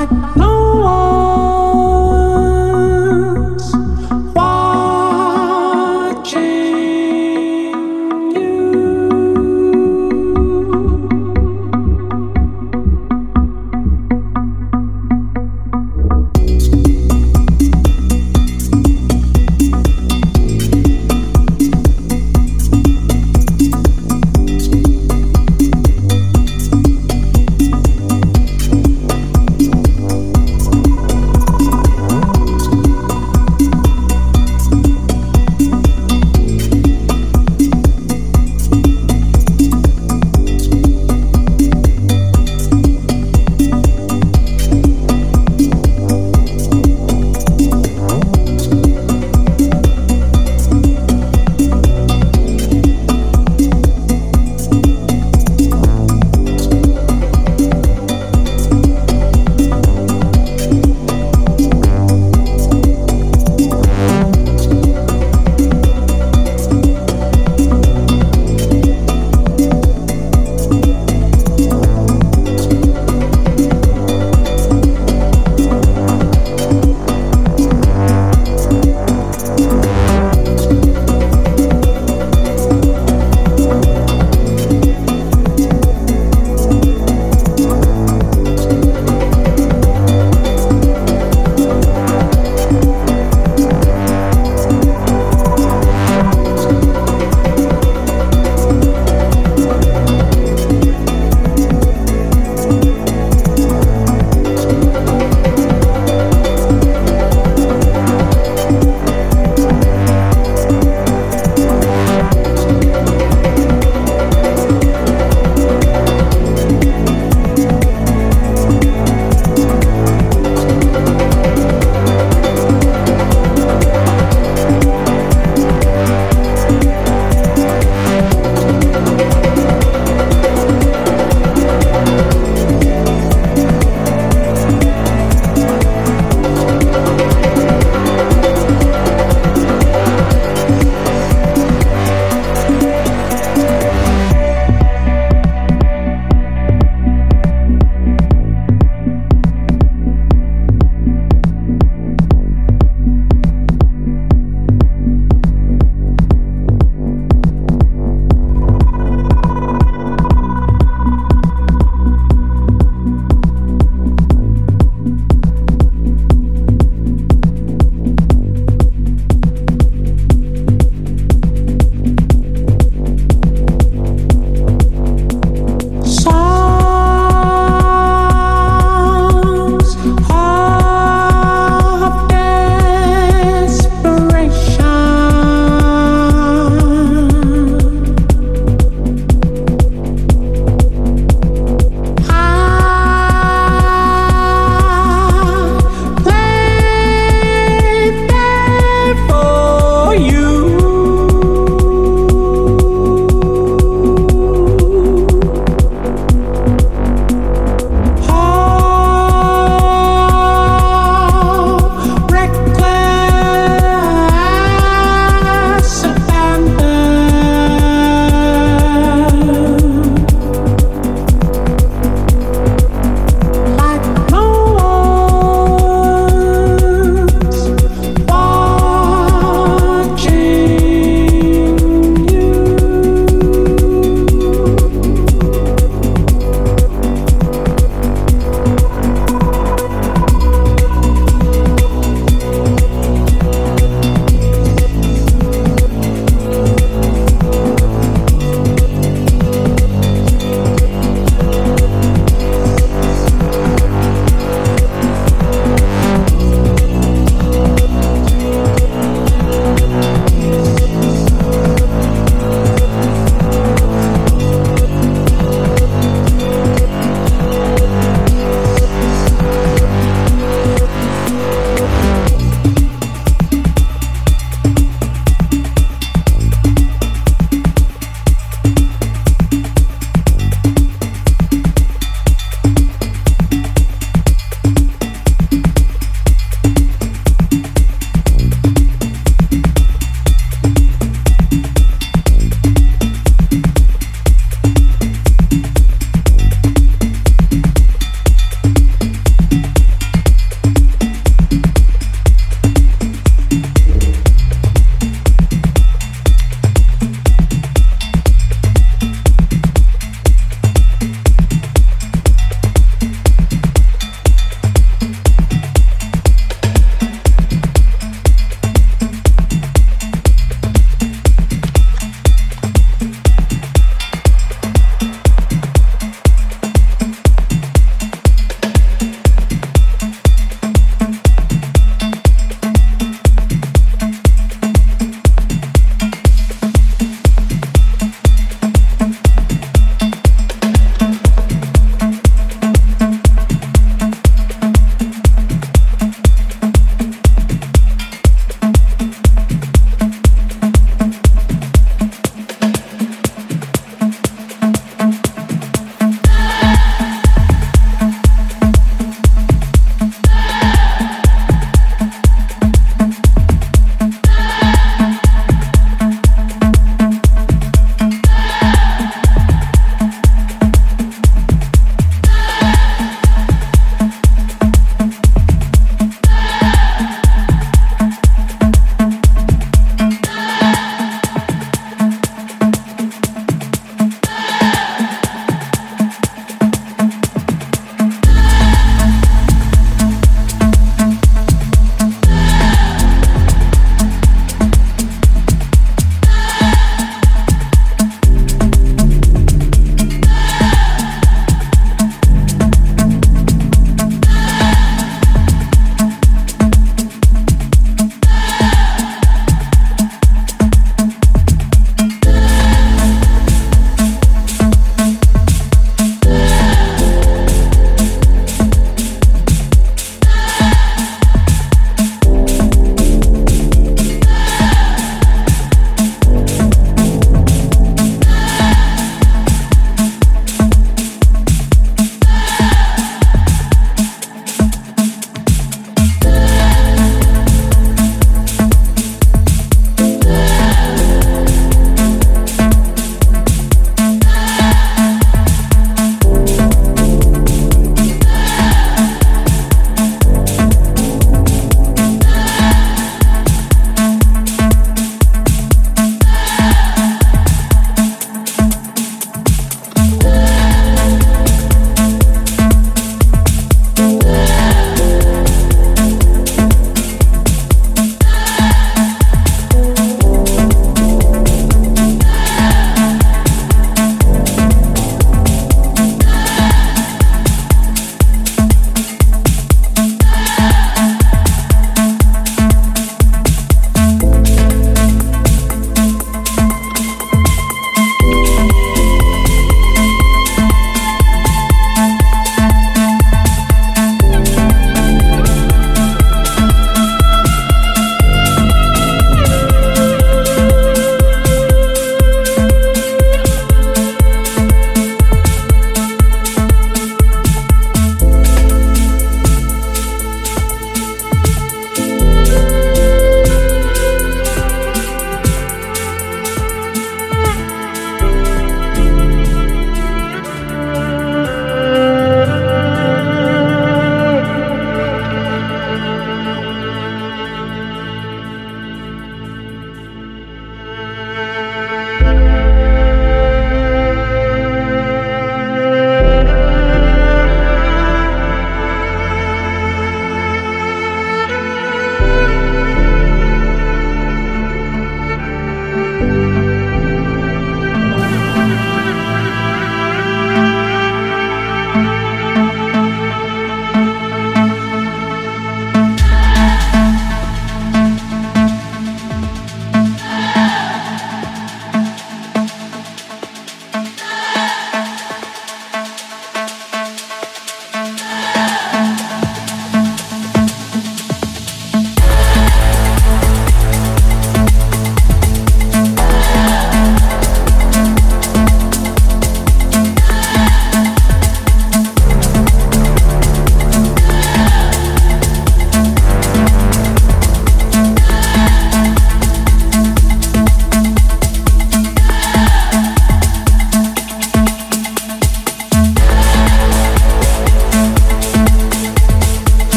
I know.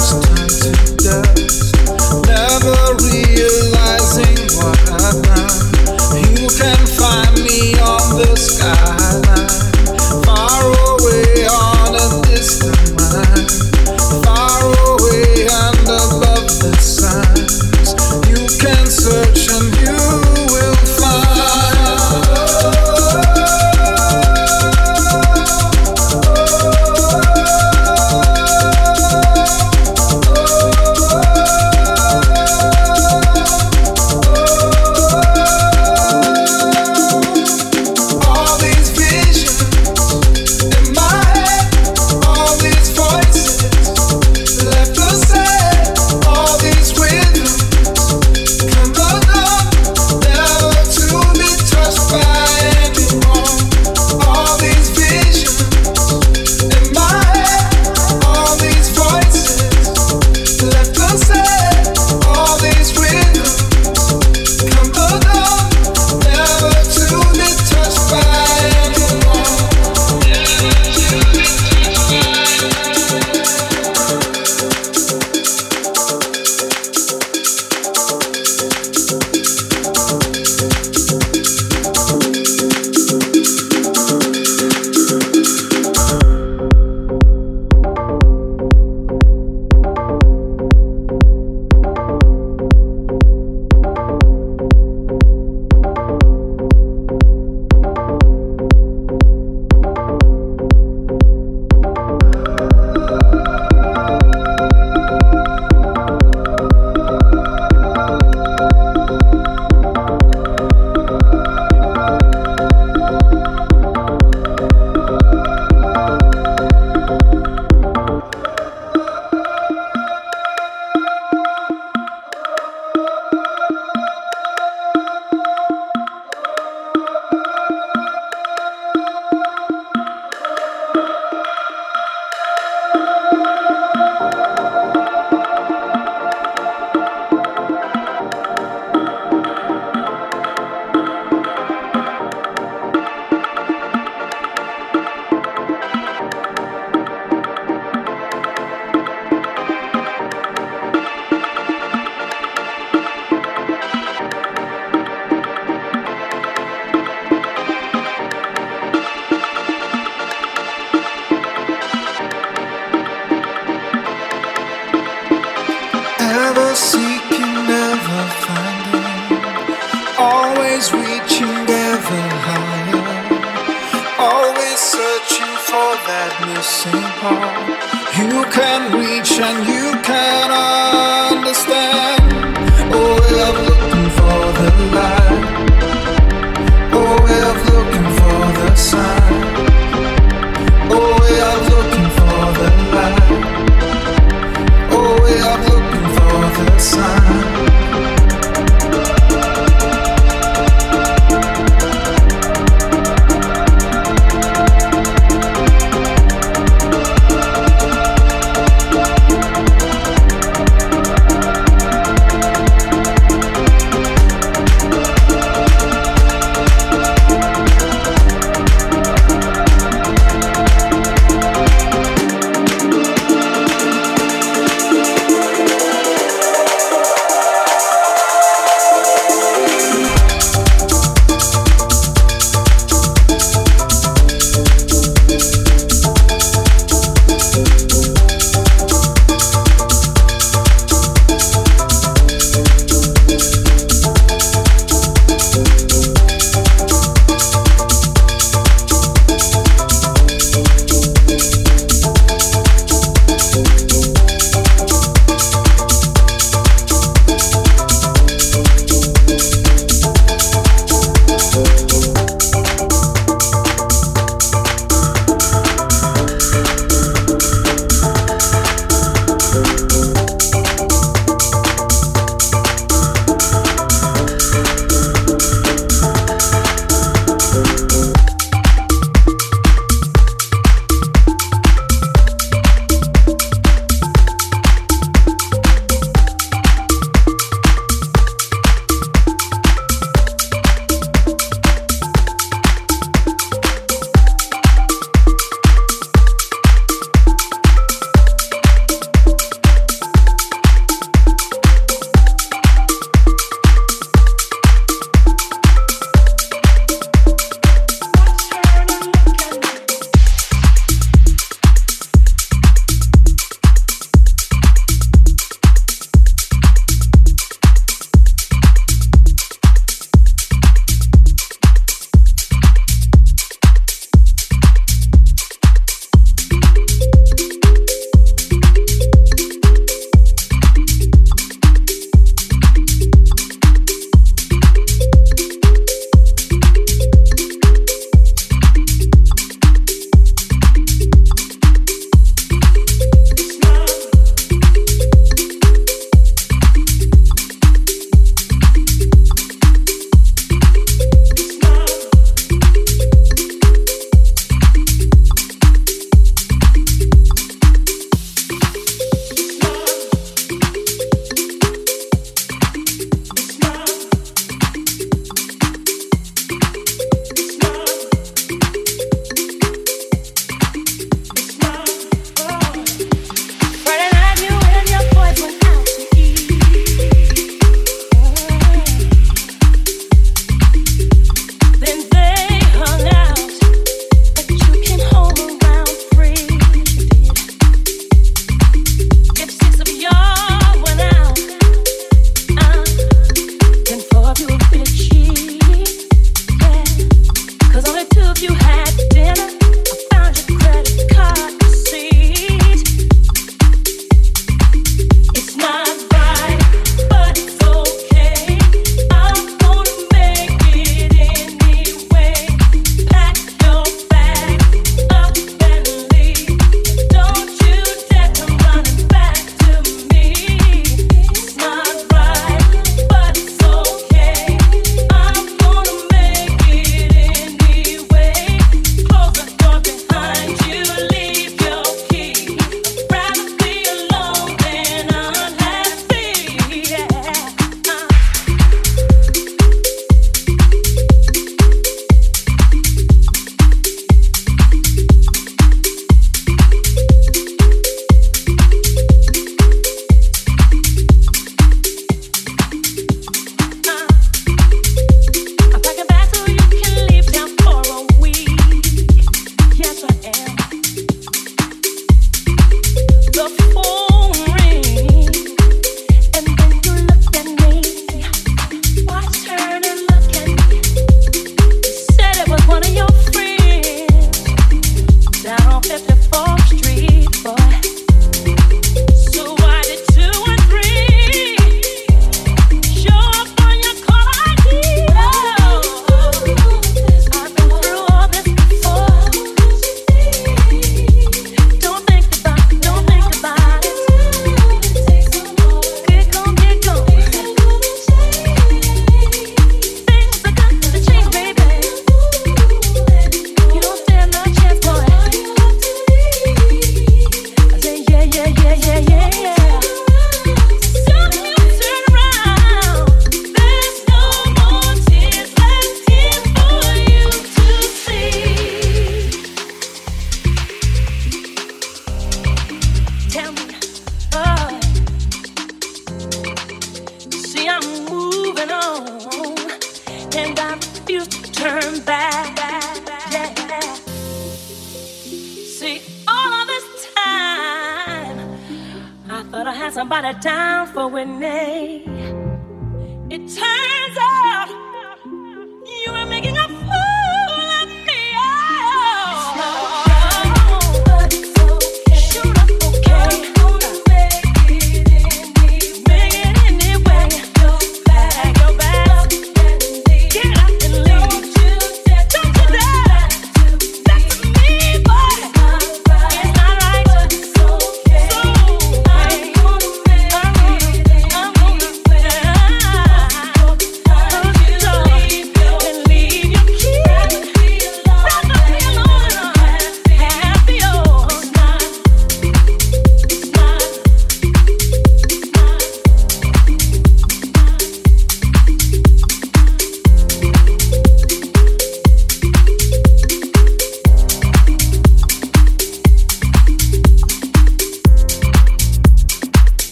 just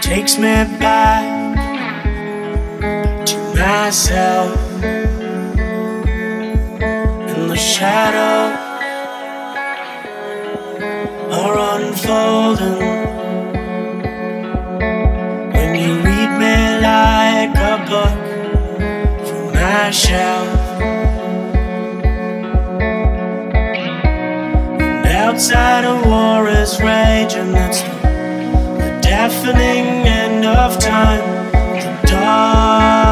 Takes me back to myself in the shadow are unfolding when you read me like a book from my shelf. outside a war is raging. That's deafening end of time. The dark.